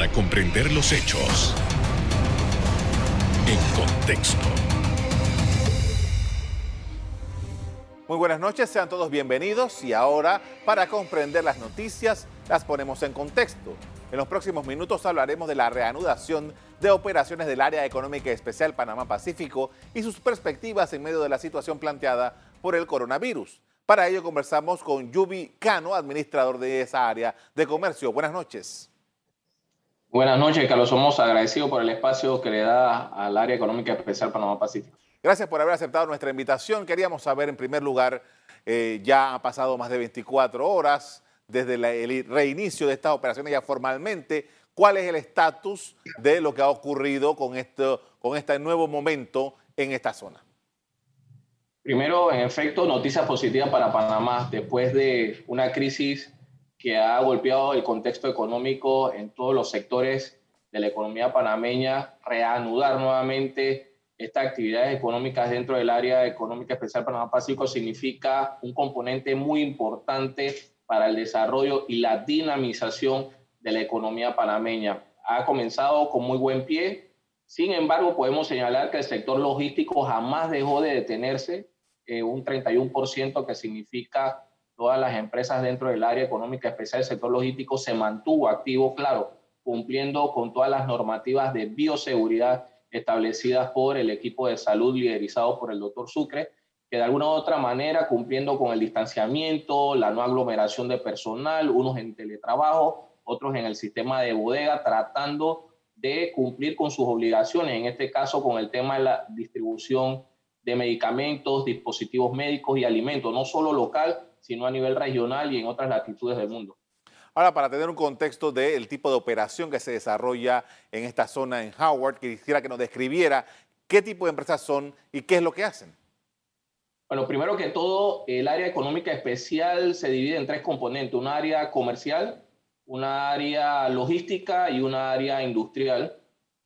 para comprender los hechos en contexto. Muy buenas noches, sean todos bienvenidos y ahora para comprender las noticias las ponemos en contexto. En los próximos minutos hablaremos de la reanudación de operaciones del Área Económica Especial Panamá Pacífico y sus perspectivas en medio de la situación planteada por el coronavirus. Para ello conversamos con Yubi Cano, administrador de esa área de comercio. Buenas noches. Buenas noches, Carlos Somos agradecido por el espacio que le da al Área Económica Especial Panamá Pacífico. Gracias por haber aceptado nuestra invitación. Queríamos saber, en primer lugar, eh, ya ha pasado más de 24 horas desde el reinicio de estas operaciones ya formalmente. ¿Cuál es el estatus de lo que ha ocurrido con, esto, con este nuevo momento en esta zona? Primero, en efecto, noticias positivas para Panamá después de una crisis que ha golpeado el contexto económico en todos los sectores de la economía panameña, reanudar nuevamente estas actividades económicas dentro del área económica especial Panamá Pacífico significa un componente muy importante para el desarrollo y la dinamización de la economía panameña. Ha comenzado con muy buen pie, sin embargo podemos señalar que el sector logístico jamás dejó de detenerse, eh, un 31% que significa todas las empresas dentro del área económica especial, el sector logístico se mantuvo activo, claro, cumpliendo con todas las normativas de bioseguridad establecidas por el equipo de salud liderizado por el doctor Sucre, que de alguna u otra manera, cumpliendo con el distanciamiento, la no aglomeración de personal, unos en teletrabajo, otros en el sistema de bodega, tratando de cumplir con sus obligaciones, en este caso con el tema de la distribución de medicamentos, dispositivos médicos y alimentos, no solo local, sino a nivel regional y en otras latitudes del mundo. Ahora, para tener un contexto del tipo de operación que se desarrolla en esta zona en Howard, quisiera que nos describiera qué tipo de empresas son y qué es lo que hacen. Bueno, primero que todo, el área económica especial se divide en tres componentes, un área comercial, una área logística y una área industrial,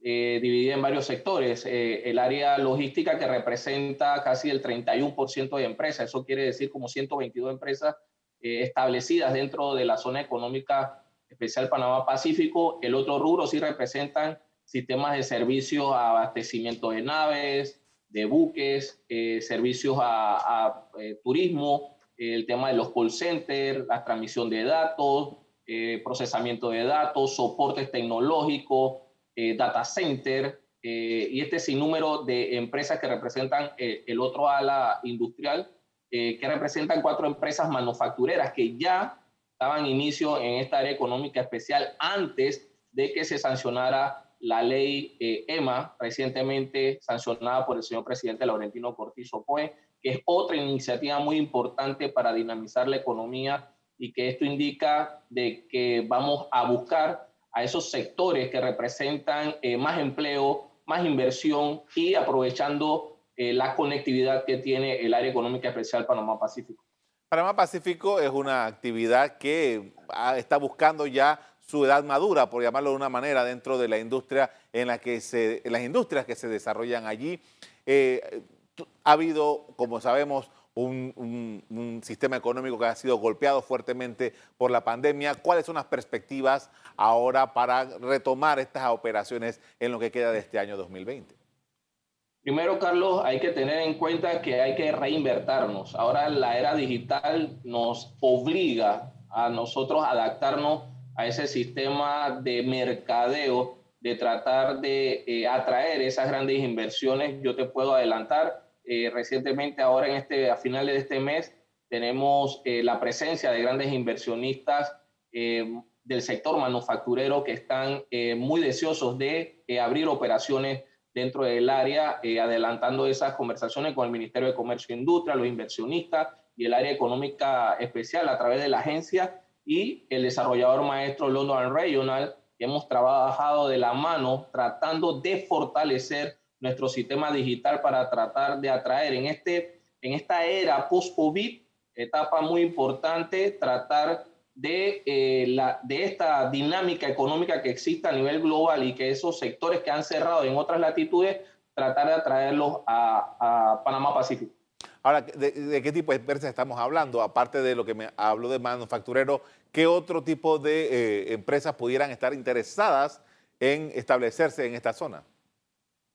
eh, dividida en varios sectores. Eh, el área logística que representa casi el 31% de empresas, eso quiere decir como 122 empresas eh, establecidas dentro de la zona económica especial Panamá-Pacífico. El otro rubro sí representan sistemas de servicio a abastecimiento de naves, de buques, eh, servicios a, eh, turismo, el tema de los call centers, la transmisión de datos, procesamiento de datos, soportes tecnológicos, data center, y este sinnúmero de empresas que representan el otro ala industrial eh, que representan cuatro empresas manufactureras que ya daban inicio en esta área económica especial antes de que se sancionara la ley eh, EMA, recientemente sancionada por el señor presidente Laurentino Cortizo Poe, que es otra iniciativa muy importante para dinamizar la economía y que esto indica de que vamos a buscar a esos sectores que representan eh, más empleo, más inversión y aprovechando eh, la conectividad que tiene el área económica especial Panamá-Pacífico. Panamá-Pacífico es una actividad que ah, está buscando ya su edad madura, por llamarlo de una manera, dentro de la industria en la que se, las industrias que se desarrollan allí. Eh, ha habido, como sabemos, un, sistema económico que ha sido golpeado fuertemente por la pandemia. ¿Cuáles son las perspectivas ahora para retomar estas operaciones en lo que queda de este año 2020? Primero, Carlos, hay que tener en cuenta que hay que reinvertirnos. Ahora la era digital nos obliga a nosotros adaptarnos a ese sistema de mercadeo, de tratar de eh, atraer esas grandes inversiones. Yo te puedo adelantar, eh, recientemente, ahora en este, a finales de este mes, tenemos eh, la presencia de grandes inversionistas del sector manufacturero que están muy deseosos de abrir operaciones dentro del área, eh, adelantando esas conversaciones con el Ministerio de Comercio e Industria, los inversionistas y el área económica especial a través de la agencia y el desarrollador maestro London Regional, hemos trabajado de la mano tratando de fortalecer nuestro sistema digital para tratar de atraer en, este, en esta era post-COVID, etapa muy importante, tratar de, eh, la, de esta dinámica económica que existe a nivel global y que esos sectores que han cerrado en otras latitudes, tratar de atraerlos a, Panamá Pacífico. Ahora, ¿de, qué tipo de empresas estamos hablando? Aparte de lo que me habló de manufacturero, ¿qué otro tipo de eh, empresas pudieran estar interesadas en establecerse en esta zona?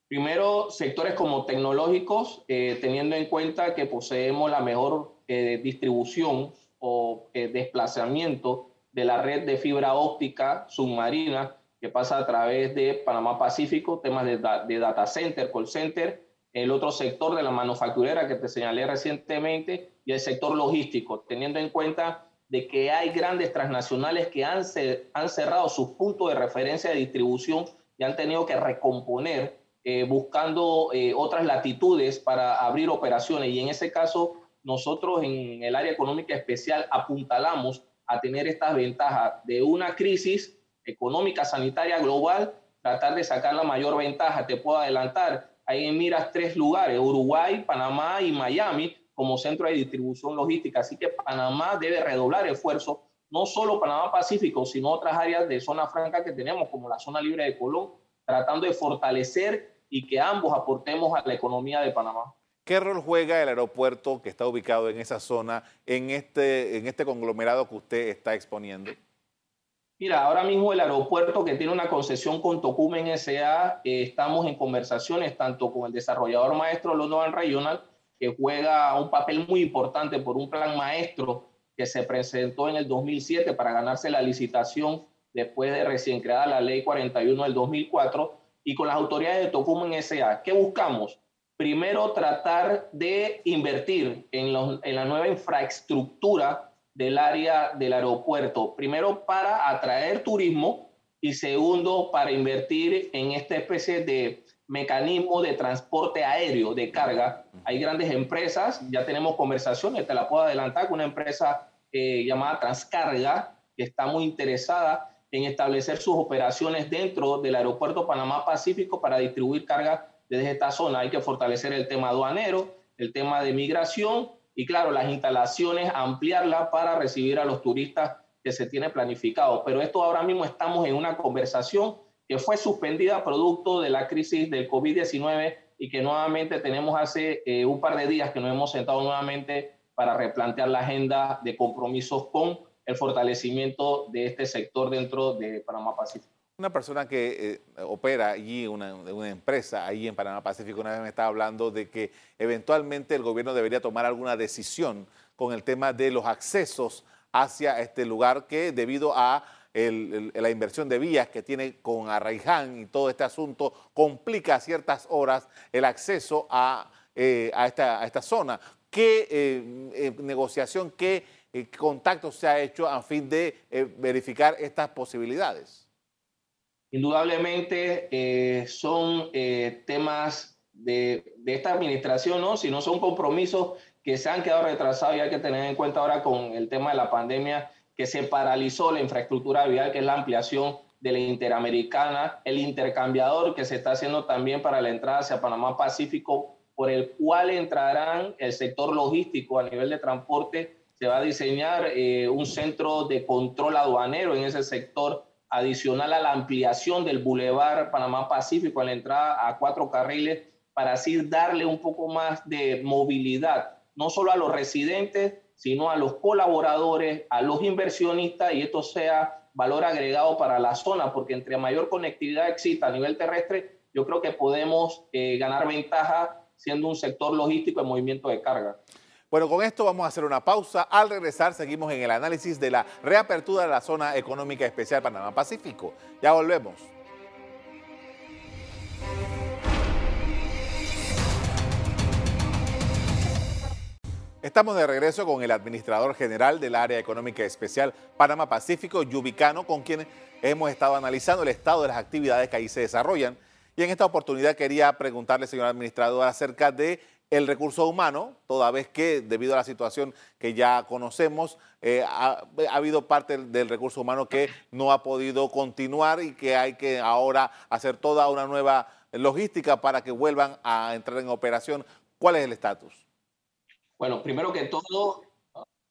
Primero, sectores como tecnológicos, eh, teniendo en cuenta que poseemos la mejor eh, distribución o desplazamiento de la red de fibra óptica submarina que pasa a través de Panamá Pacífico, temas de, de data center, call center, el otro sector de la manufacturera que te señalé recientemente y el sector logístico, teniendo en cuenta de que hay grandes transnacionales que han, han cerrado sus puntos de referencia de distribución y han tenido que recomponer eh, buscando eh, otras latitudes para abrir operaciones. Y en ese caso, nosotros en el área económica especial apuntalamos a tener estas ventajas de una crisis económica sanitaria global, tratar de sacar la mayor ventaja. Te puedo adelantar, ahí miras tres lugares, Uruguay, Panamá y Miami, como centro de distribución logística. Así que Panamá debe redoblar esfuerzo, no solo Panamá Pacífico, sino otras áreas de zona franca que tenemos, como la zona libre de Colón, tratando de fortalecer y que ambos aportemos a la economía de Panamá. ¿Qué rol juega el aeropuerto que está ubicado en esa zona, en este, en este conglomerado que usted está exponiendo? Mira, ahora mismo el aeropuerto que tiene una concesión con Tocumen S.A., eh, estamos en conversaciones tanto con el desarrollador maestro London Regional que juega un papel muy importante por un plan maestro que se presentó en el 2007 para ganarse la licitación después de recién creada la ley 41 del 2004 y con las autoridades de Tocumen S.A. ¿Qué buscamos? Primero, tratar de invertir en, en la nueva infraestructura del área del aeropuerto. Primero, para atraer turismo y segundo, para invertir en esta especie de mecanismo de transporte aéreo de carga. Hay grandes empresas, ya tenemos conversaciones, te la puedo adelantar, con una empresa eh, llamada Transcarga, que está muy interesada en establecer sus operaciones dentro del aeropuerto Panamá Pacífico para distribuir carga desde esta zona. Hay que fortalecer el tema aduanero, el tema de migración y, claro, las instalaciones, ampliarla para recibir a los turistas que se tiene planificado. Pero esto ahora mismo estamos en una conversación que fue suspendida producto de la crisis del COVID-19 y que nuevamente tenemos hace eh, un par de días que nos hemos sentado nuevamente para replantear la agenda de compromisos con el fortalecimiento de este sector dentro de Panamá Pacífico. Una persona que eh, opera allí, una, empresa ahí en Panamá Pacífico, una vez me estaba hablando de que eventualmente el gobierno debería tomar alguna decisión con el tema de los accesos hacia este lugar que debido a la inversión de vías que tiene con Arraiján y todo este asunto complica a ciertas horas el acceso a, eh, esta, zona. ¿Qué eh, negociación, qué contacto se ha hecho a fin de verificar estas posibilidades? Indudablemente son temas de, de, esta administración, ¿no? Si no son compromisos que se han quedado retrasados y hay que tener en cuenta ahora con el tema de la pandemia que se paralizó la infraestructura vial, que es la ampliación de la Interamericana, el intercambiador que se está haciendo también para la entrada hacia Panamá Pacífico, por el cual entrarán el sector logístico a nivel de transporte. Se va a diseñar eh, un centro de control aduanero en ese sector, adicional a la ampliación del Boulevard Panamá Pacífico a la entrada a cuatro carriles, para así darle un poco más de movilidad, no solo a los residentes, sino a los colaboradores, a los inversionistas y esto sea valor agregado para la zona, porque entre mayor conectividad exista a nivel terrestre, yo creo que podemos eh, ganar ventaja siendo un sector logístico en movimiento de carga. Bueno, con esto vamos a hacer una pausa. Al regresar seguimos en el análisis de la reapertura de la zona económica especial Panamá-Pacífico. Ya volvemos. Estamos de regreso con el administrador general del Área Económica Especial Panamá Pacífico, Yubicano, con quien hemos estado analizando el estado de las actividades que ahí se desarrollan. Y en esta oportunidad quería preguntarle, señor administrador, acerca de el recurso humano, toda vez que debido a la situación que ya conocemos, eh, ha, habido parte del recurso humano que no ha podido continuar y que hay que ahora hacer toda una nueva logística para que vuelvan a entrar en operación. ¿Cuál es el estatus? Bueno, primero que todo,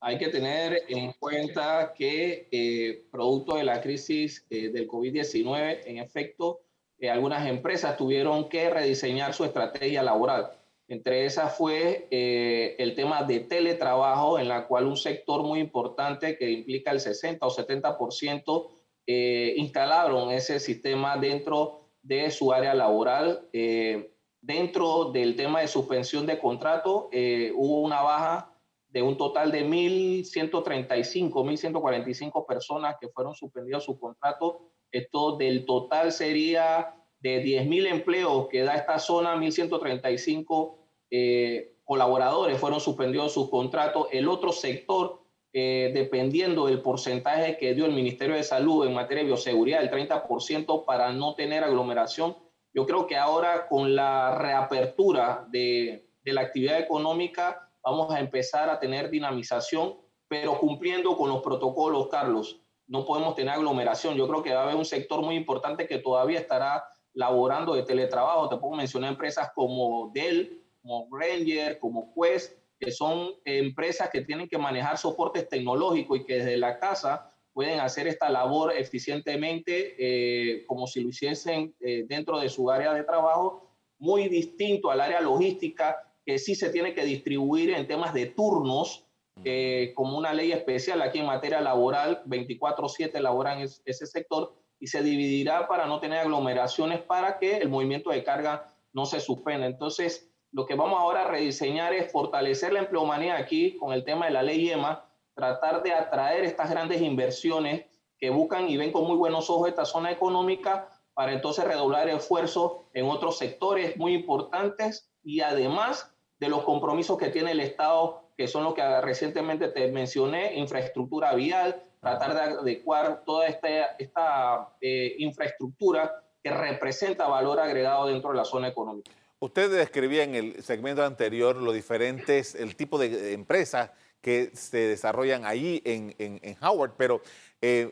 hay que tener en cuenta que eh, producto de la crisis eh, del COVID-19, en efecto, algunas empresas tuvieron que rediseñar su estrategia laboral. Entre esas fue eh, el tema de teletrabajo, en la cual un sector muy importante que implica el 60 o 70% eh, instalaron ese sistema dentro de su área laboral. Eh, dentro del tema de suspensión de contrato, hubo una baja de un total de 1.135, 1.145 personas que fueron suspendidos su contrato. Esto del total sería de 10.000 empleos que da esta zona, 1.135 eh, colaboradores fueron suspendidos sus contratos. El otro sector, eh, dependiendo del porcentaje que dio el Ministerio de Salud en materia de bioseguridad, el 30% para no tener aglomeración. Yo creo que ahora con la reapertura de, de la actividad económica vamos a empezar a tener dinamización, pero cumpliendo con los protocolos, Carlos. No podemos tener aglomeración. Yo creo que va a haber un sector muy importante que todavía estará laborando de teletrabajo. Te puedo mencionar empresas como Dell, como Ranger, como Quest, que son empresas que tienen que manejar soportes tecnológicos y que desde la casa pueden hacer esta labor eficientemente eh, como si lo hiciesen eh, dentro de su área de trabajo, muy distinto al área logística, que sí se tiene que distribuir en temas de turnos, eh, como una ley especial aquí en materia laboral, 24/7 laboran ese sector, y se dividirá para no tener aglomeraciones para que el movimiento de carga no se suspenda. Entonces, lo que vamos ahora a rediseñar es fortalecer la empleomanía aquí con el tema de la ley EMA, tratar de atraer estas grandes inversiones que buscan y ven con muy buenos ojos esta zona económica para entonces redoblar esfuerzos en otros sectores muy importantes y además de los compromisos que tiene el Estado, que son los que recientemente te mencioné, infraestructura vial, tratar de adecuar toda esta, esta eh, infraestructura que representa valor agregado dentro de la zona económica. Usted describía en el segmento anterior los diferentes, el tipo de empresas que se desarrollan en, en, Howard, pero eh,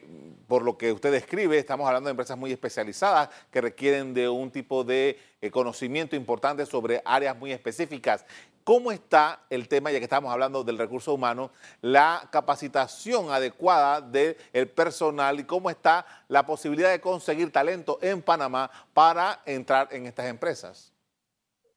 por lo que usted describe, estamos hablando de empresas muy especializadas que requieren de un tipo de eh, conocimiento importante sobre áreas muy específicas. ¿Cómo está el tema, ya que estamos hablando del recurso humano, la capacitación adecuada del personal y cómo está la posibilidad de conseguir talento en Panamá para entrar en estas empresas?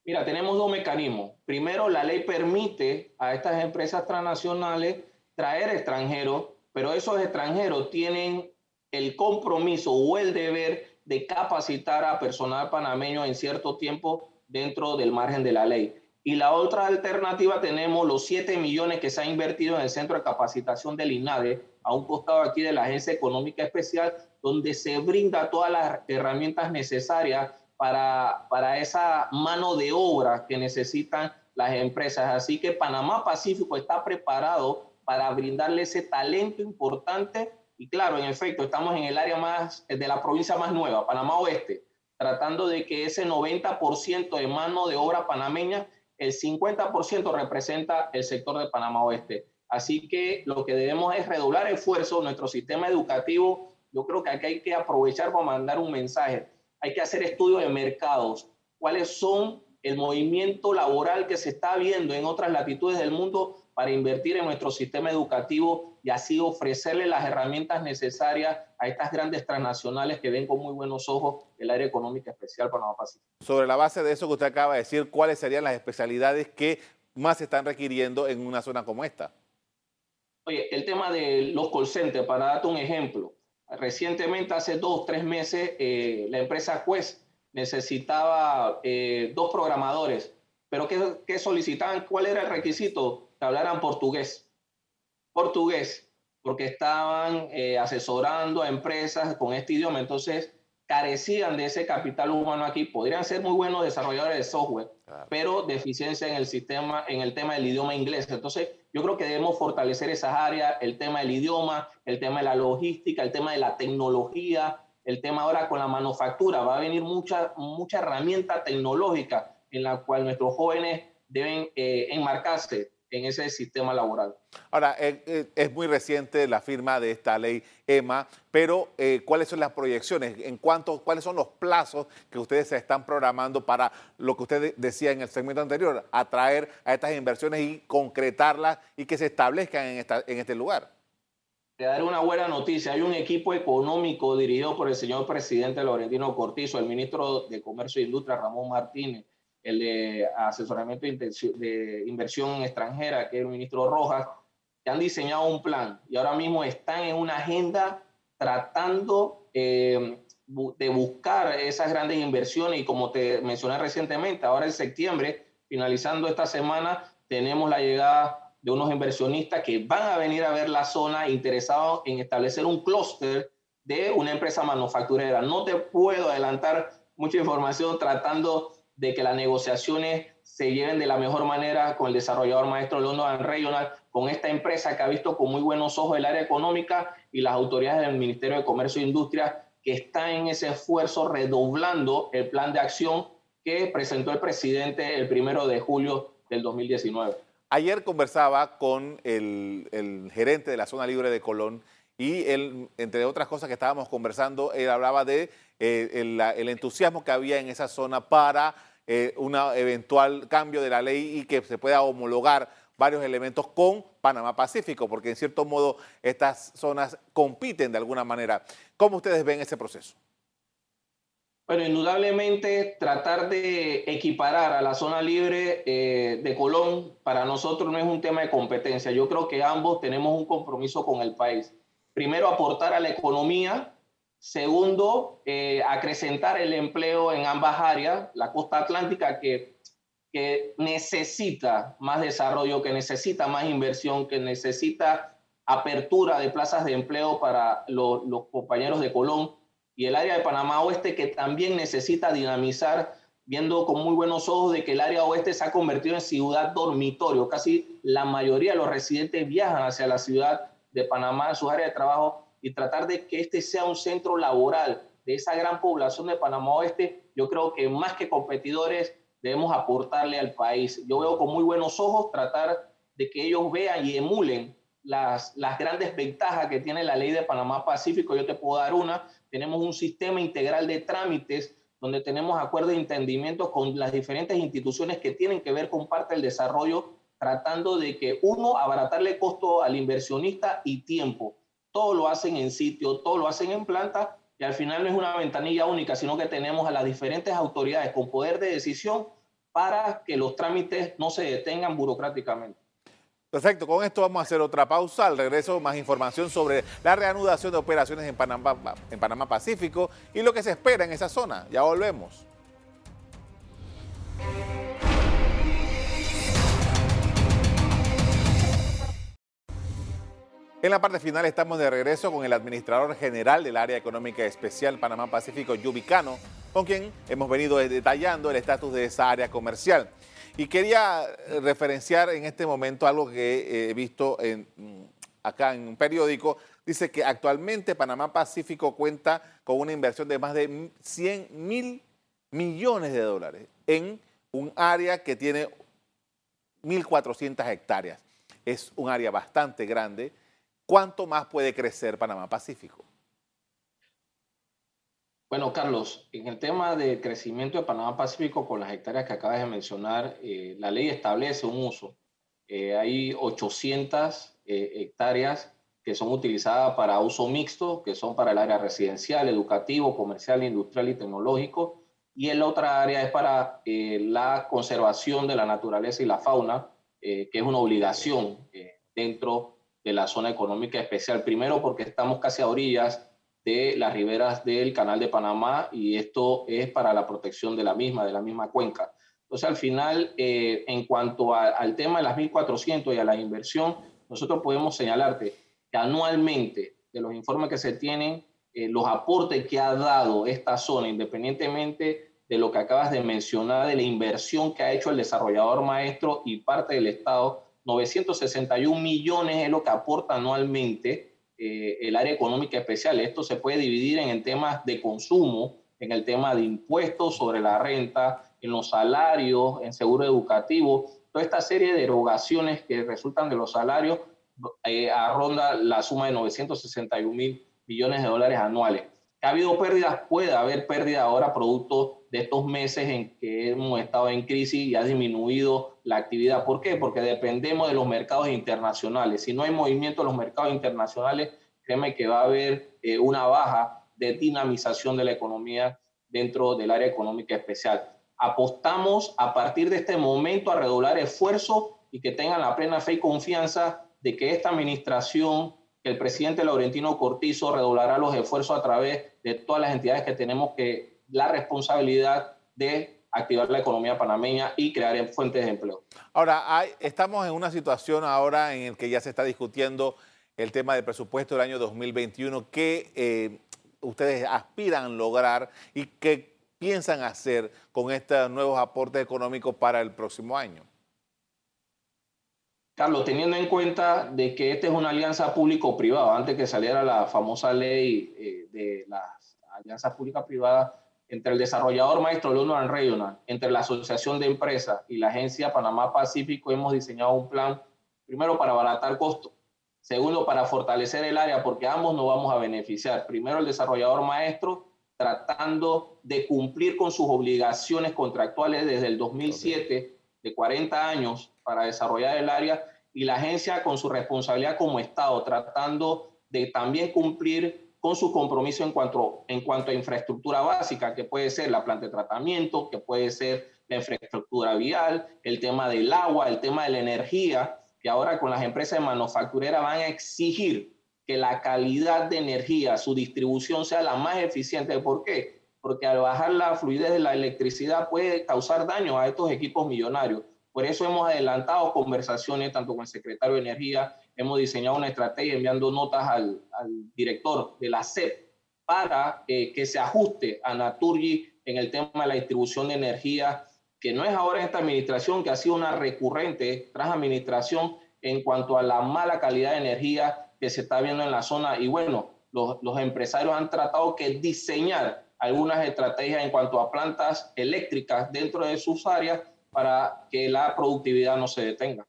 Mira, tenemos dos mecanismos. Primero, la ley permite a estas empresas transnacionales traer extranjeros, pero esos extranjeros tienen el compromiso o el deber de capacitar a personal panameño en cierto tiempo dentro del margen de la ley. Y la otra alternativa tenemos los 7 millones que se ha invertido en el centro de capacitación del INADE, a un costado aquí de la Agencia Económica Especial, donde se brinda todas las herramientas necesarias para, para esa mano de obra que necesitan las empresas. Así que Panamá Pacífico está preparado para brindarle ese talento importante. Y claro, en efecto, estamos en el área más de la provincia más nueva, Panamá Oeste, tratando de que ese 90% de mano de obra panameña, el 50% representa el sector de Panamá Oeste. Así que lo que debemos es redoblar esfuerzo. Nuestro sistema educativo, yo creo que aquí hay que aprovechar para mandar un mensaje hay que hacer estudios de mercados, cuáles son el movimiento laboral que se está viendo en otras latitudes del mundo para invertir en nuestro sistema educativo y así ofrecerle las herramientas necesarias a estas grandes transnacionales que ven con muy buenos ojos el área económica especial para Panamá Pacífico. Sobre la base de eso que usted acaba de decir, ¿cuáles serían las especialidades que más se están requiriendo en una zona como esta? Oye, el tema de los call centers, para darte un ejemplo, Recientemente, hace dos, tres meses, eh, la empresa Quest necesitaba eh, dos programadores, pero ¿qué, solicitaban? ¿Cuál era el requisito? Que hablaran portugués. Portugués, porque estaban eh, asesorando a empresas con este idioma. Entonces, carecían de ese capital humano aquí. Podrían ser muy buenos desarrolladores de software, pero deficiencia en el sistema, en el tema del idioma inglés. Entonces, yo creo que debemos fortalecer esas áreas, el tema del idioma, el tema de la logística, el tema de la tecnología, el tema ahora con la manufactura. Va a venir mucha, mucha herramienta tecnológica en la cual nuestros jóvenes deben eh, enmarcarse en ese sistema laboral. Ahora, eh, eh, es muy reciente la firma de esta ley EMA, pero eh, ¿cuáles son las proyecciones? ¿En cuánto, ¿Cuáles son los plazos que ustedes se están programando para lo que usted decía en el segmento anterior, atraer a estas inversiones y concretarlas y que se establezcan en, esta, en este lugar? Te daré una buena noticia. Hay un equipo económico dirigido por el señor presidente Laurentino Cortizo, el ministro de Comercio e Industria Ramón Martínez, el de asesoramiento de inversión extranjera, que es el ministro Rojas, que han diseñado un plan y ahora mismo están en una agenda tratando eh, de buscar esas grandes inversiones y como te mencioné recientemente, ahora en septiembre, finalizando esta semana, tenemos la llegada de unos inversionistas que van a venir a ver la zona interesados en establecer un clúster de una empresa manufacturera. No te puedo adelantar mucha información tratando de que las negociaciones se lleven de la mejor manera con el desarrollador maestro London Regional, con esta empresa que ha visto con muy buenos ojos el área económica y las autoridades del Ministerio de Comercio e Industria que están en ese esfuerzo redoblando el plan de acción que presentó el presidente el primero de julio del 2019. Ayer conversaba con el, gerente de la zona libre de Colón y él, entre otras cosas que estábamos conversando, él hablaba de eh, el, entusiasmo que había en esa zona para eh, un eventual cambio de la ley y que se pueda homologar varios elementos con Panamá Pacífico, porque en cierto modo estas zonas compiten de alguna manera. ¿Cómo ustedes ven ese proceso? Bueno, indudablemente tratar de equiparar a la zona libre eh, de Colón para nosotros no es un tema de competencia. Yo creo que ambos tenemos un compromiso con el país. Primero, aportar a la economía. Segundo, eh, acrecentar el empleo en ambas áreas, la costa atlántica que que necesita más desarrollo, que necesita más inversión, que necesita apertura de plazas de empleo para los, compañeros de Colón y el área de Panamá Oeste que también necesita dinamizar, viendo con muy buenos ojos de que el área oeste se ha convertido en ciudad dormitorio. Casi la mayoría de los residentes viajan hacia la ciudad de Panamá, sus áreas de trabajo, y tratar de que este sea un centro laboral de esa gran población de Panamá Oeste, yo creo que más que competidores debemos aportarle al país. Yo veo con muy buenos ojos tratar de que ellos vean y emulen las, las grandes ventajas que tiene la ley de Panamá Pacífico. Yo te puedo dar una. Tenemos un sistema integral de trámites donde tenemos acuerdos de entendimiento con las diferentes instituciones que tienen que ver con parte del desarrollo, tratando de que uno, abaratarle costo al inversionista y tiempo. Todo lo hacen en sitio, todo lo hacen en planta y al final no es una ventanilla única, sino que tenemos a las diferentes autoridades con poder de decisión para que los trámites no se detengan burocráticamente. Perfecto, con esto vamos a hacer otra pausa. Al regreso, más información sobre la reanudación de operaciones en Panamá, en Panamá Pacífico y lo que se espera en esa zona. Ya volvemos. En la parte final estamos de regreso con el administrador general del Área Económica Especial Panamá Pacífico, Yubicano, con quien hemos venido detallando el estatus de esa área comercial. Y quería eh, referenciar en este momento algo que he visto mm, acá en un periódico. Dice que actualmente Panamá Pacífico cuenta con una inversión de más de 100 mil millones de dólares en un área que tiene 1.400 hectáreas. Es un área bastante grande ¿Cuánto más puede crecer Panamá Pacífico? Bueno, Carlos, en el tema del crecimiento de Panamá Pacífico con las hectáreas que acabas de mencionar, eh, la ley establece un uso. Eh, hay 800 eh, hectáreas que son utilizadas para uso mixto, que son para el área residencial, educativo, comercial, industrial y tecnológico. Y el otra área es para la conservación de la naturaleza y la fauna, que es una obligación dentro de la zona económica especial. Primero porque estamos casi a orillas de las riberas del Canal de Panamá y esto es para la protección de la misma, de la misma cuenca. Entonces, al final, eh, en cuanto al tema de las 1.400 y a la inversión, nosotros podemos señalarte que anualmente, de los informes que se tienen, eh, los aportes que ha dado esta zona, independientemente de lo que acabas de mencionar, de la inversión que ha hecho el desarrollador maestro y parte del Estado, 961 millones es lo que aporta anualmente eh, el área económica especial. Esto se puede dividir en el tema de consumo, en el tema de impuestos sobre la renta, en los salarios, en seguro educativo, toda esta serie de erogaciones que resultan de los salarios eh, la suma de 961 mil millones de dólares anuales. ¿Ha habido pérdidas? Puede haber pérdida ahora producto de estos meses en que hemos estado en crisis y ha disminuido la actividad. ¿Por qué? Porque dependemos de los mercados internacionales. Si no hay movimiento en los mercados internacionales, créeme que va a haber eh, una baja de dinamización de la economía dentro del área económica especial. apostamos a partir de este momento a redoblar esfuerzo y que tengan la plena fe y confianza de que esta administración, el presidente Laurentino Cortizo redoblará los esfuerzos a través de todas las entidades que tenemos que la responsabilidad de activar la economía panameña y crear fuentes de empleo. Ahora, estamos en una situación ahora en la que ya se está discutiendo el tema del presupuesto del año 2021. ¿Qué eh, ustedes aspiran lograr y qué piensan hacer con estos nuevos aportes económicos para el próximo año? Carlos, teniendo en cuenta de que esta es una alianza público-privada, antes que saliera la famosa ley eh, de las alianzas públicas-privadas entre el desarrollador maestro London Regional, entre la Asociación de Empresas y la Agencia Panamá Pacífico, hemos diseñado un plan, primero para abaratar costos, segundo para fortalecer el área, porque ambos nos vamos a beneficiar. Primero el desarrollador maestro tratando de cumplir con sus obligaciones contractuales desde el 2007 de 40 años para desarrollar el área y la agencia con su responsabilidad como Estado, tratando de también cumplir con su compromiso en cuanto, en cuanto a infraestructura básica, que puede ser la planta de tratamiento, que puede ser la infraestructura vial, el tema del agua, el tema de la energía, que ahora con las empresas de manufacturera van a exigir que la calidad de energía, su distribución sea la más eficiente. ¿Por qué? Porque al bajar la fluidez de la electricidad puede causar daño a estos equipos millonarios. Por eso hemos adelantado conversaciones tanto con el secretario de Energía, hemos diseñado una estrategia enviando notas al, director de la SEP para eh, que se ajuste a Naturgy en el tema de la distribución de energía, que no es ahora esta administración, que ha sido una recurrente tras administración en cuanto a la mala calidad de energía que se está viendo en la zona. Y bueno, los, los empresarios han tratado que diseñar algunas estrategias en cuanto a plantas eléctricas dentro de sus áreas para que la productividad no se detenga.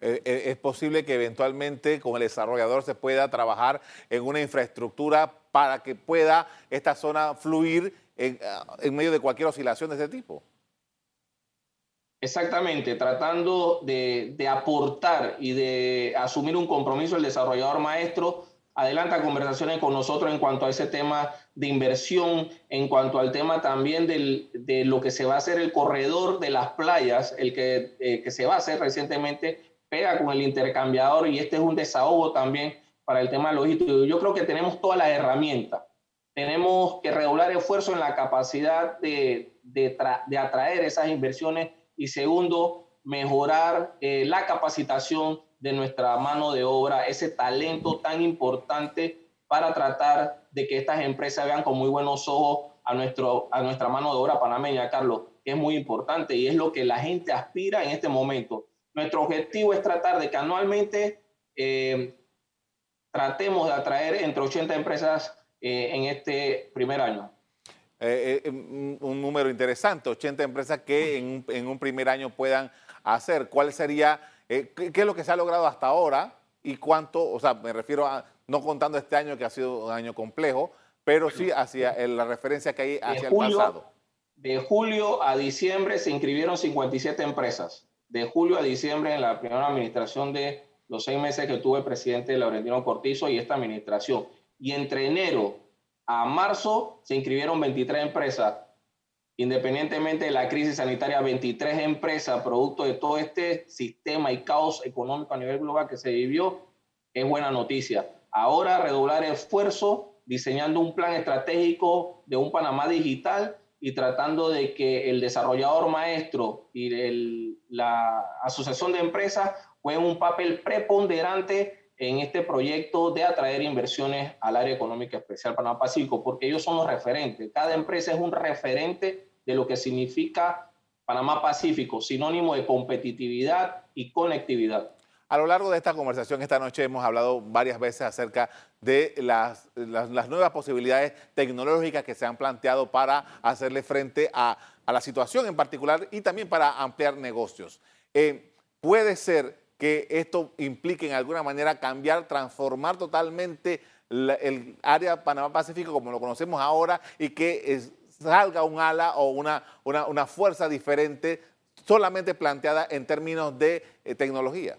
Eh, eh, es posible que eventualmente con el desarrollador se pueda trabajar en una infraestructura para que pueda esta zona fluir en, ah, medio de cualquier oscilación de ese tipo. Exactamente, tratando de, de, aportar y de asumir un compromiso el desarrollador maestro, adelanta conversaciones con nosotros en cuanto a ese tema de inversión, en cuanto al tema también de lo que se va a hacer el corredor de las playas, el que, eh, que se va a hacer recientemente, pega con el intercambiador y este es un desahogo también para el tema logístico. Yo creo que tenemos todas las herramientas. Tenemos que regular esfuerzo en la capacidad de, de, de atraer esas inversiones y segundo, mejorar eh, la capacitación de nuestra mano de obra, ese talento tan importante para tratar de que estas empresas vean con muy buenos ojos a, nuestro, a nuestra mano de obra panameña, Carlos, que es muy importante y es lo que la gente aspira en este momento. Nuestro objetivo es tratar de que anualmente eh, tratemos de atraer entre 80 empresas eh, en este primer año. Eh, un número interesante, 80 empresas que en un, primer año puedan hacer. ¿Cuál sería, qué, qué, es lo que se ha logrado hasta ahora y cuánto, o sea, me refiero a, no contando este año que ha sido un año complejo, pero sí hacia la referencia que hay hacia el pasado. De julio a diciembre se inscribieron 57 empresas. De julio a diciembre en la primera administración de los seis meses que tuve presidente Laurentino Cortizo y esta administración. Y entre enero a marzo se inscribieron 23 empresas. Independientemente de la crisis sanitaria, 23 empresas, producto de todo este sistema y caos económico a nivel global que se vivió, es buena noticia. Ahora redoblar esfuerzo diseñando un plan estratégico de un Panamá digital y tratando de que el desarrollador maestro y la asociación de empresas jueguen un papel preponderante en este proyecto de atraer inversiones al área económica especial Panamá Pacífico, porque ellos son los referentes. Cada empresa es un referente de lo que significa Panamá Pacífico, sinónimo de competitividad y conectividad. A lo largo de esta conversación esta noche hemos hablado varias veces acerca de las, las, nuevas posibilidades tecnológicas que se han planteado para hacerle frente a, a la situación en particular y también para ampliar negocios. Eh, puede ser que esto implique en alguna manera cambiar, transformar totalmente el área Panamá-Pacífico como lo conocemos ahora y que salga un ala o una, una, una, fuerza diferente solamente planteada en términos de eh, tecnología.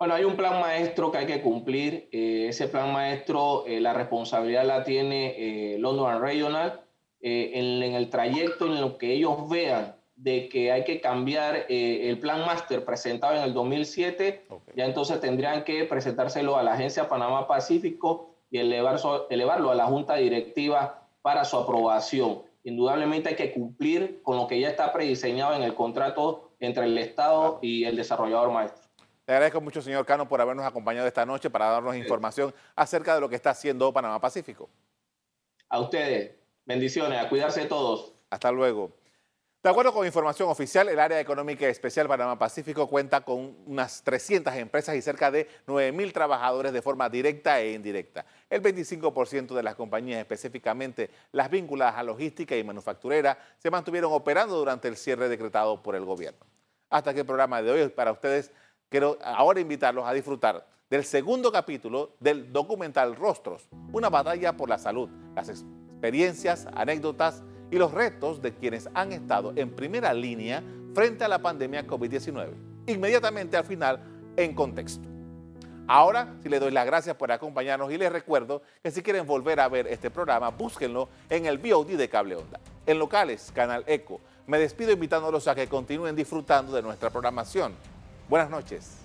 Bueno, hay un plan maestro que hay que cumplir. Eh, ese plan maestro, eh, la responsabilidad la tiene eh, London Regional. en, el trayecto en lo que ellos vean de que hay que cambiar el plan máster presentado en el 2007, ya entonces tendrían que presentárselo a la Agencia Panamá Pacífico y elevarlo a la Junta Directiva para su aprobación. Indudablemente hay que cumplir con lo que ya está prediseñado en el contrato entre el Estado y el desarrollador maestro. Le agradezco mucho, señor Cano, por habernos acompañado esta noche para darnos información acerca de lo que está haciendo Panamá Pacífico. A ustedes. Bendiciones. A cuidarse todos. Hasta luego. De acuerdo con información oficial, el Área Económica Especial Panamá Pacífico cuenta con unas 300 empresas y cerca de 9.000 trabajadores de forma directa e indirecta. El 25% de las compañías, específicamente las vinculadas a logística y manufacturera, se mantuvieron operando durante el cierre decretado por el gobierno. Hasta que el programa de hoy para ustedes. Quiero ahora invitarlos a disfrutar del segundo capítulo del documental Rostros, una batalla por la salud, las experiencias, anécdotas y los retos de quienes han estado en primera línea frente a la pandemia COVID-19. Inmediatamente al final, en contexto. Ahora, si les doy las gracias por acompañarnos y les recuerdo que si quieren volver a ver este programa, búsquenlo en el VOD de Cable Onda. En locales, Canal Eco. Me despido invitándolos a que continúen disfrutando de nuestra programación. Buenas noches.